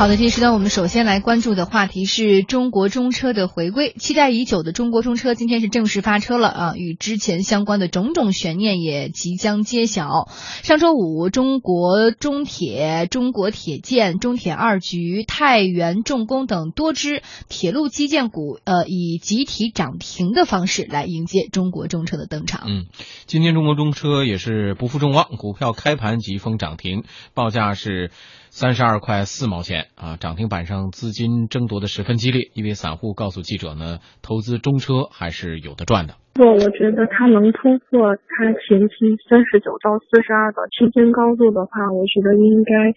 好的，这时段我们首先来关注的话题是中国中车的回归。期待已久的中国中车今天是正式发车了啊！与之前相关的种种悬念也即将揭晓。上周五，中国中铁、中国铁建、中铁二局、太原重工等多支铁路基建股，呃，以集体涨停的方式来迎接中国中车的登场。嗯，今天中国中车也是不负众望，股票开盘即封涨停，报价是。三十二块四毛钱啊！涨停板上资金争夺的十分激烈，一位散户告诉记者呢，投资中车还是有的赚的。不，我觉得它能突破它前期三十九到四十二的区间高度的话，我觉得应该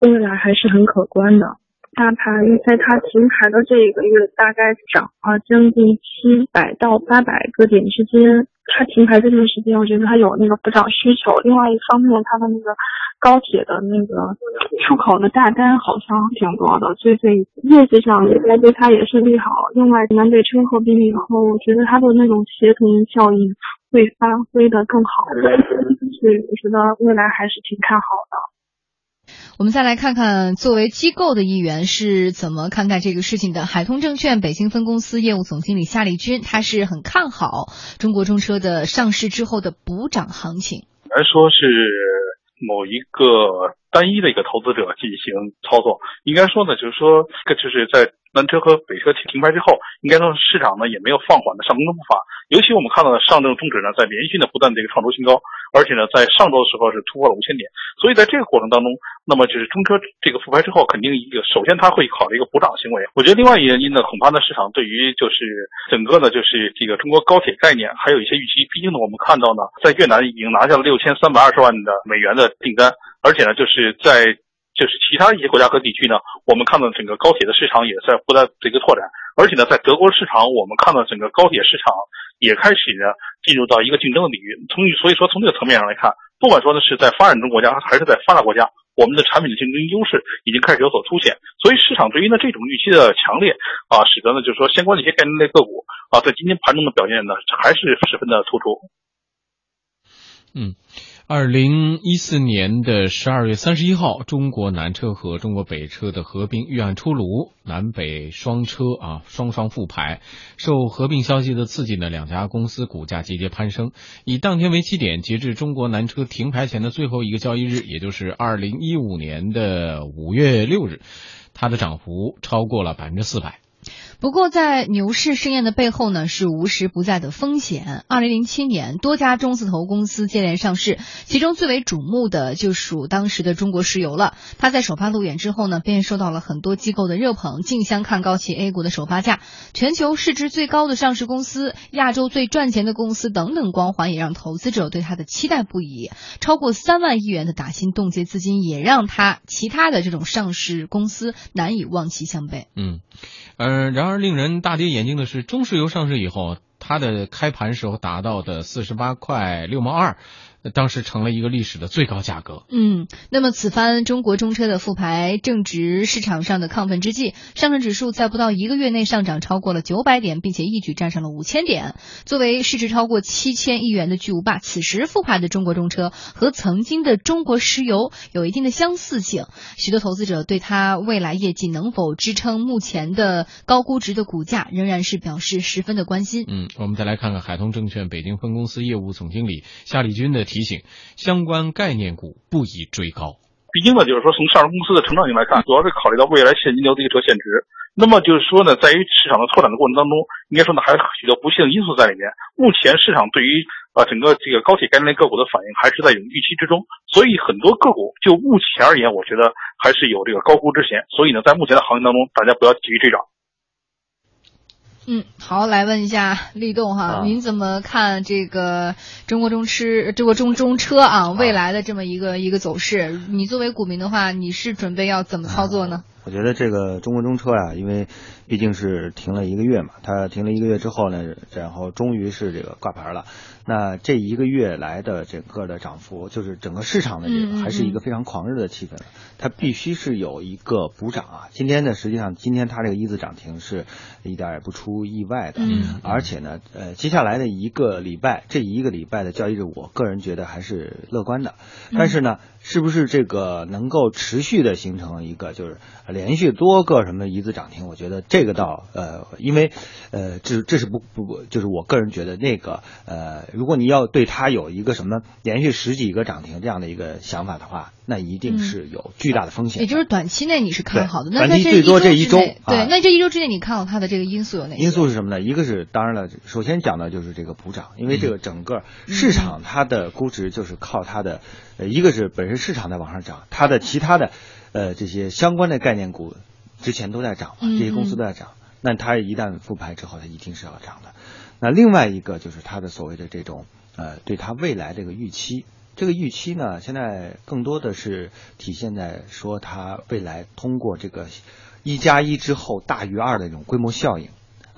未来还是很可观的。大盘在它停牌的这一个月，大概涨了将近七百到八百个点之间。它停牌这段时间，我觉得它有那个补涨需求。另外一方面，它的那个。高铁的那个出口的大单好像挺多的，最近业绩上应该对它也是利好。另外，南北车合并以后，我觉得它的那种协同效应会发挥的更好，所以我觉得未来还是挺看好的。我们再来看看作为机构的一员是怎么看待这个事情的。海通证券北京分公司业务总经理夏立军，他是很看好中国中车的上市之后的补涨行情。来说是。某一个单一的一个投资者进行操作，应该说呢，就是说，就是在。南车和北车停停牌之后，应该说市场呢也没有放缓的上攻的步伐。尤其我们看到的上证综指呢，在连续的不断的一个创出新高，而且呢，在上周的时候是突破了五千点。所以在这个过程当中，那么就是中车这个复牌之后，肯定一个首先它会考虑一个补涨行为。我觉得另外一个原因呢，恐怕呢市场对于就是整个呢就是这个中国高铁概念还有一些预期。毕竟呢，我们看到呢，在越南已经拿下了六千三百二十万的美元的订单，而且呢就是在。就是其他一些国家和地区呢，我们看到整个高铁的市场也在不断这个拓展，而且呢，在德国市场，我们看到整个高铁市场也开始呢进入到一个竞争的领域。从所以说从这个层面上来看，不管说呢是在发展中国家还是在发达国家，我们的产品的竞争优势已经开始有所凸显。所以市场对于呢这种预期的强烈啊，使得呢就是说相关的一些概念类个股啊，在今天盘中的表现呢还是十分的突出。嗯。二零一四年的十二月三十一号，中国南车和中国北车的合并预案出炉，南北双车啊双双复牌。受合并消息的刺激呢，两家公司股价节节攀升。以当天为起点，截至中国南车停牌前的最后一个交易日，也就是二零一五年的五月六日，它的涨幅超过了百分之四百。不过，在牛市盛宴的背后呢，是无时不在的风险。二零零七年，多家中字头公司接连上市，其中最为瞩目的就属当时的中国石油了。它在首发路演之后呢，便受到了很多机构的热捧，竞相看高其 A 股的首发价、全球市值最高的上市公司、亚洲最赚钱的公司等等光环，也让投资者对它的期待不已。超过三万亿元的打新冻结资金，也让它其他的这种上市公司难以望其项背。嗯。嗯，然而而令人大跌眼镜的是，中石油上市以后，它的开盘时候达到的四十八块六毛二。当时成了一个历史的最高价格。嗯，那么此番中国中车的复牌正值市场上的亢奋之际，上证指数在不到一个月内上涨超过了九百点，并且一举站上了五千点。作为市值超过七千亿元的巨无霸，此时复牌的中国中车和曾经的中国石油有一定的相似性。许多投资者对它未来业绩能否支撑目前的高估值的股价，仍然是表示十分的关心。嗯，我们再来看看海通证券北京分公司业务总经理夏立军的。提醒相关概念股不宜追高。毕竟呢，就是说从上市公司的成长性来看，主要是考虑到未来现金流的一个折现值。那么就是说呢，在于市场的拓展的过程当中，应该说呢还有许多不确定因素在里面。目前市场对于啊整个这个高铁概念类个股的反应还是在有预期之中，所以很多个股就目前而言，我觉得还是有这个高估之嫌。所以呢，在目前的行情当中，大家不要急于追涨。嗯，好，来问一下立栋哈，您怎么看这个中国中吃中国中中车啊未来的这么一个一个走势？你作为股民的话，你是准备要怎么操作呢？我觉得这个中国中车呀，因为毕竟是停了一个月嘛，它停了一个月之后呢，然后终于是这个挂牌了。那这一个月来的整个的涨幅，就是整个市场的这个还是一个非常狂热的气氛，它必须是有一个补涨啊。今天呢，实际上今天它这个一字涨停是一点也不出意外的，而且呢，呃，接下来的一个礼拜，这一个礼拜的交易日，我个人觉得还是乐观的。但是呢。是不是这个能够持续的形成一个就是连续多个什么一字涨停？我觉得这个倒呃，因为呃，这这是不不不，就是我个人觉得那个呃，如果你要对它有一个什么连续十几个涨停这样的一个想法的话，那一定是有巨大的风险。也就是短期内你是看好的，那短期那最多这一周对，啊那这一周之内你看好它的这个因素有哪些？因素是什么呢？一个是当然了，首先讲的就是这个补涨，因为这个整个市场它的估值就是靠它的，呃，一个是本身市场在往上涨，它的其他的，呃，这些相关的概念股之前都在涨嘛，嗯这些公司都在涨，那它一旦复牌之后，它一定是要涨的。那另外一个就是它的所谓的这种，呃，对它未来这个预期。这个预期呢，现在更多的是体现在说它未来通过这个一加一之后大于二的这种规模效应，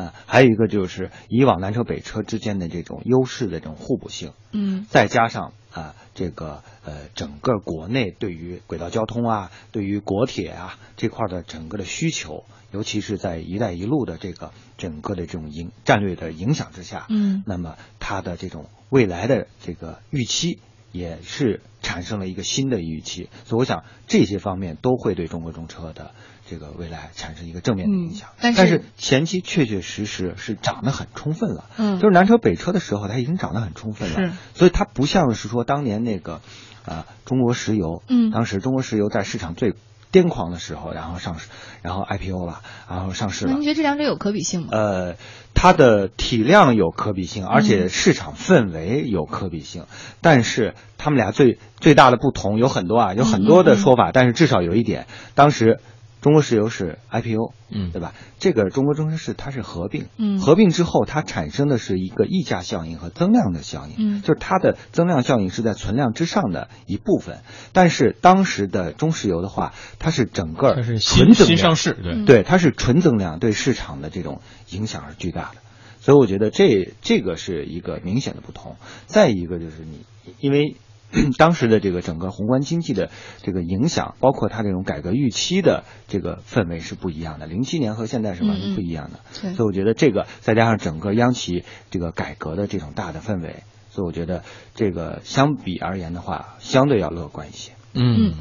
啊，还有一个就是以往南车北车之间的这种优势的这种互补性，嗯再加上啊这个呃整个国内对于轨道交通啊，对于国铁啊这块的整个的需求，尤其是在“一带一路”的这个整个的这种影战略的影响之下，嗯那么它的这种未来的这个预期也是产生了一个新的预期，所以我想这些方面都会对中国中车的这个未来产生一个正面的影响。嗯但是但是前期确确实实是涨得很充分了，嗯就是南车北车的时候，它已经涨得很充分是了，所以它不像是说当年那个呃、中国石油，嗯当时中国石油在市场最癫狂的时候，然后上市，然后 IPO 了，然后上市了那您。觉得这两者有可比性吗？呃，它的体量有可比性，而嗯且市场氛围有可比性，但是他们俩最最大的不同有很多啊，有很多的说法，但是至少有一点，当时中国石油是 IPO，嗯。对吧？这个中国中石是它是合并，嗯。合并之后它产生的是一个溢价效应和增量的效应，嗯。就是它的增量效应是在存量之上的一部分，但是当时的中石油的话，它是整个它是新纯增量新上市，对，嗯。对，它是纯增量，对市场的这种影响是巨大的，所以我觉得这这个是一个明显的不同。再一个就是你，因为 当时的这个整个宏观经济的这个影响，包括它这种改革预期的这个氛围是不一样的，零七年和现在是完全不一样的。对所以我觉得这个再加上整个央企这个改革的这种大的氛围，所以我觉得这个相比而言的话，相对要乐观一些。嗯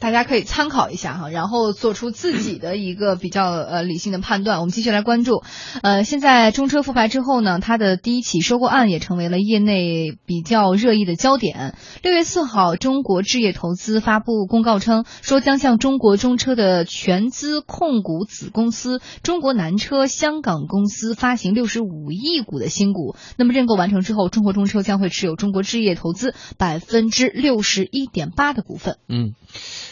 大家可以参考一下哈，然后做出自己的一个比较呃理性的判断。我们继续来关注，呃，现在中车复牌之后呢，它的第一起收购案也成为了业内比较热议的焦点。六月四号，中国置业投资发布公告称，说将向中国中车的全资控股子公司中国南车香港公司发行六十五亿股的新股。那么认购完成之后，中国中车将会持有中国置业投资百分之六十一点八的股份。嗯，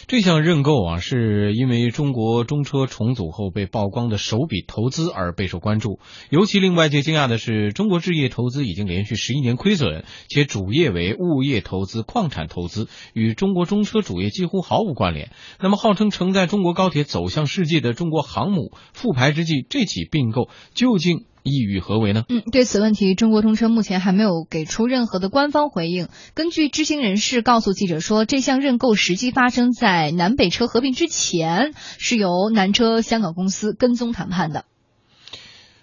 这项认购啊，是因为中国中车重组后被曝光的首笔投资而备受关注。尤其令外界惊讶的是，中国置业投资已经连续十一年亏损，且主业为物业投资、矿产投资，与中国中车主业几乎毫无关联。那么，号称承载中国高铁走向世界的中国航母复牌之际，这起并购究竟意欲何为呢？嗯，对此问题，中国通车目前还没有给出任何的官方回应。根据知情人士告诉记者说，这项认购实际发生在南北车合并之前，是由南车香港公司跟踪谈判的。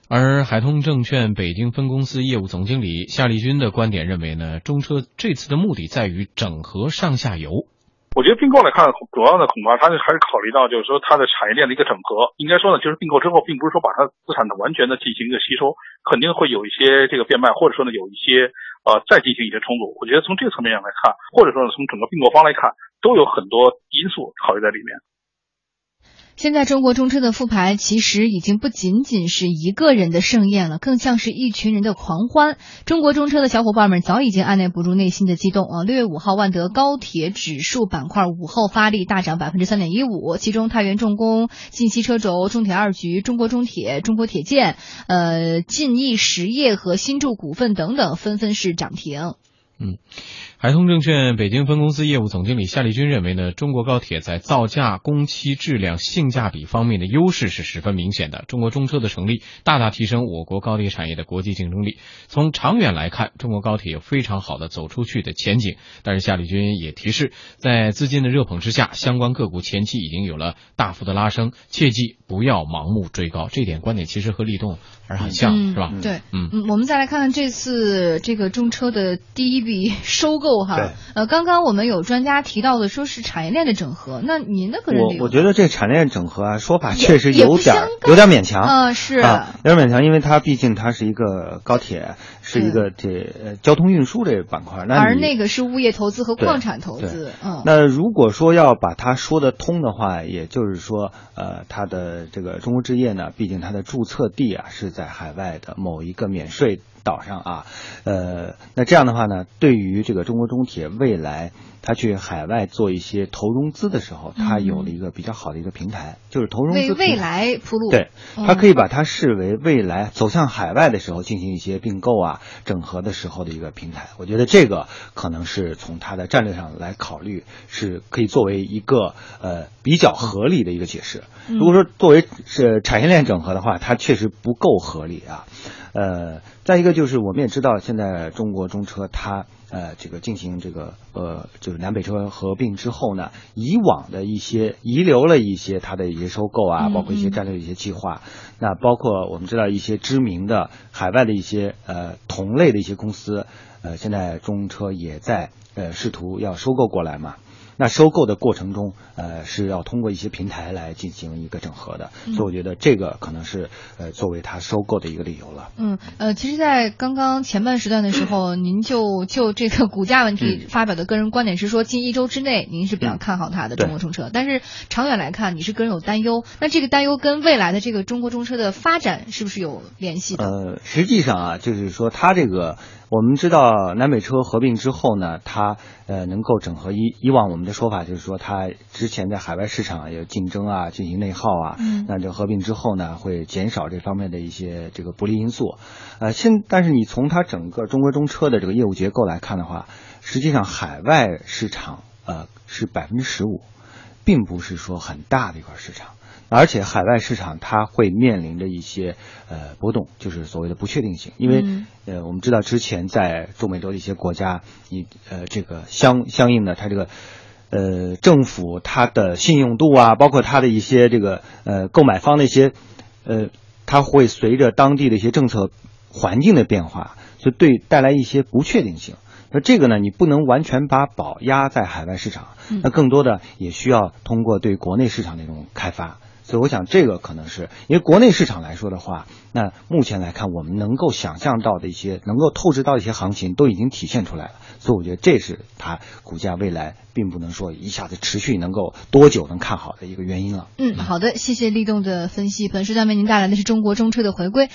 而海通证券北京分公司业务总经理夏立军的观点认为呢，中车这次的目的在于整合上下游。我觉得并购来看，主要呢恐怕它还是考虑到，就是说它的产业链的一个整合。应该说呢，就是并购之后，并不是说把它资产的完全的进行一个吸收，肯定会有一些这个变卖，或者说呢有一些呃再进行一些重组。我觉得从这个层面上来看，或者说呢从整个并购方来看，都有很多因素考虑在里面。现在中国中车的复牌其实已经不仅仅是一个人的盛宴了，更像是一群人的狂欢。中国中车的小伙伴们早已经按耐不住内心的激动啊！六月五号，万德高铁指数板块午后发力，大涨百分之三点一五，其中太原重工、晋西车轴、中铁二局、中国中铁、中国铁建、呃晋益实业和新筑股份等等纷纷是涨停。嗯，海通证券北京分公司业务总经理夏立军认为呢，中国高铁在造价、工期、质量、性价比方面的优势是十分明显的。中国中车的成立，大大提升我国高铁产业的国际竞争力。从长远来看，中国高铁有非常好的走出去的前景。但是夏立军也提示，在资金的热捧之下，相关个股前期已经有了大幅的拉升，切记不要盲目追高。这点观点其实和立动还是很像，嗯是吧？对，嗯嗯，我们再来看看这次这个中车的第一笔笔收购哈。呃，刚刚我们有专家提到的，说是产业链的整合。那您的个人我我觉得这产业链整合啊，说法确实有点有点勉强。嗯，是啊，有点勉强，因为它毕竟它是一个高铁，是一个这交通运输这个板块。那而那个是物业投资和矿产投资。嗯。那如果说要把它说得通的话，也就是说，呃，它的这个中国置业呢，毕竟它的注册地啊是在海外的某一个免税。岛上啊，呃，那这样的话呢，对于这个中国中铁未来，它去海外做一些投融资的时候，它有了一个比较好的一个平台，就是投融资为未来铺路。对，它可以把它视为未来走向海外的时候进行一些并购啊、整合的时候的一个平台。我觉得这个可能是从它的战略上来考虑，是可以作为一个呃比较合理的一个解释。如果说作为是产业链整合的话，它确实不够合理啊。呃，再一个就是我们也知道，现在中国中车它呃这个进行这个呃就是南北车合并之后呢，以往的一些遗留了一些它的一些收购啊，包括一些战略一些计划，那包括我们知道一些知名的海外的一些呃同类的一些公司，呃现在中车也在呃试图要收购过来嘛。那收购的过程中，呃，是要通过一些平台来进行一个整合的，所以我觉得这个可能是呃作为它收购的一个理由了。嗯，呃，其实，在刚刚前半时段的时候，您就就这个股价问题发表的个人观点是说，近一周之内您是比较看好它的中国中车，但是长远来看，你是个人有担忧。那这个担忧跟未来的这个中国中车的发展是不是有联系的？呃，实际上啊，就是说它这个。我们知道南北车合并之后呢，它呃能够整合以以往我们的说法就是说它之前在海外市场有竞争啊，进行内耗啊，嗯，那这合并之后呢会减少这方面的一些这个不利因素，呃，现但是你从它整个中国中车的这个业务结构来看的话，实际上海外市场呃是百分之十五，并不是说很大的一块市场。而且海外市场它会面临着一些呃波动，就是所谓的不确定性，因为呃我们知道之前在中美洲的一些国家，你呃这个相相应的它这个呃政府它的信用度啊，包括它的一些这个呃购买方的一些呃，它会随着当地的一些政策环境的变化，就对带来一些不确定性。那这个呢，你不能完全把宝压在海外市场，那更多的也需要通过对国内市场的一种开发。所以我想，这个可能是因为国内市场来说的话，那目前来看，我们能够想象到的一些、能够透支到一些行情，都已经体现出来了。所以我觉得这是它股价未来并不能说一下子持续能够多久能看好的一个原因了。嗯，好的，谢谢立栋的分析。本时段为您带来的是中国中车的回归。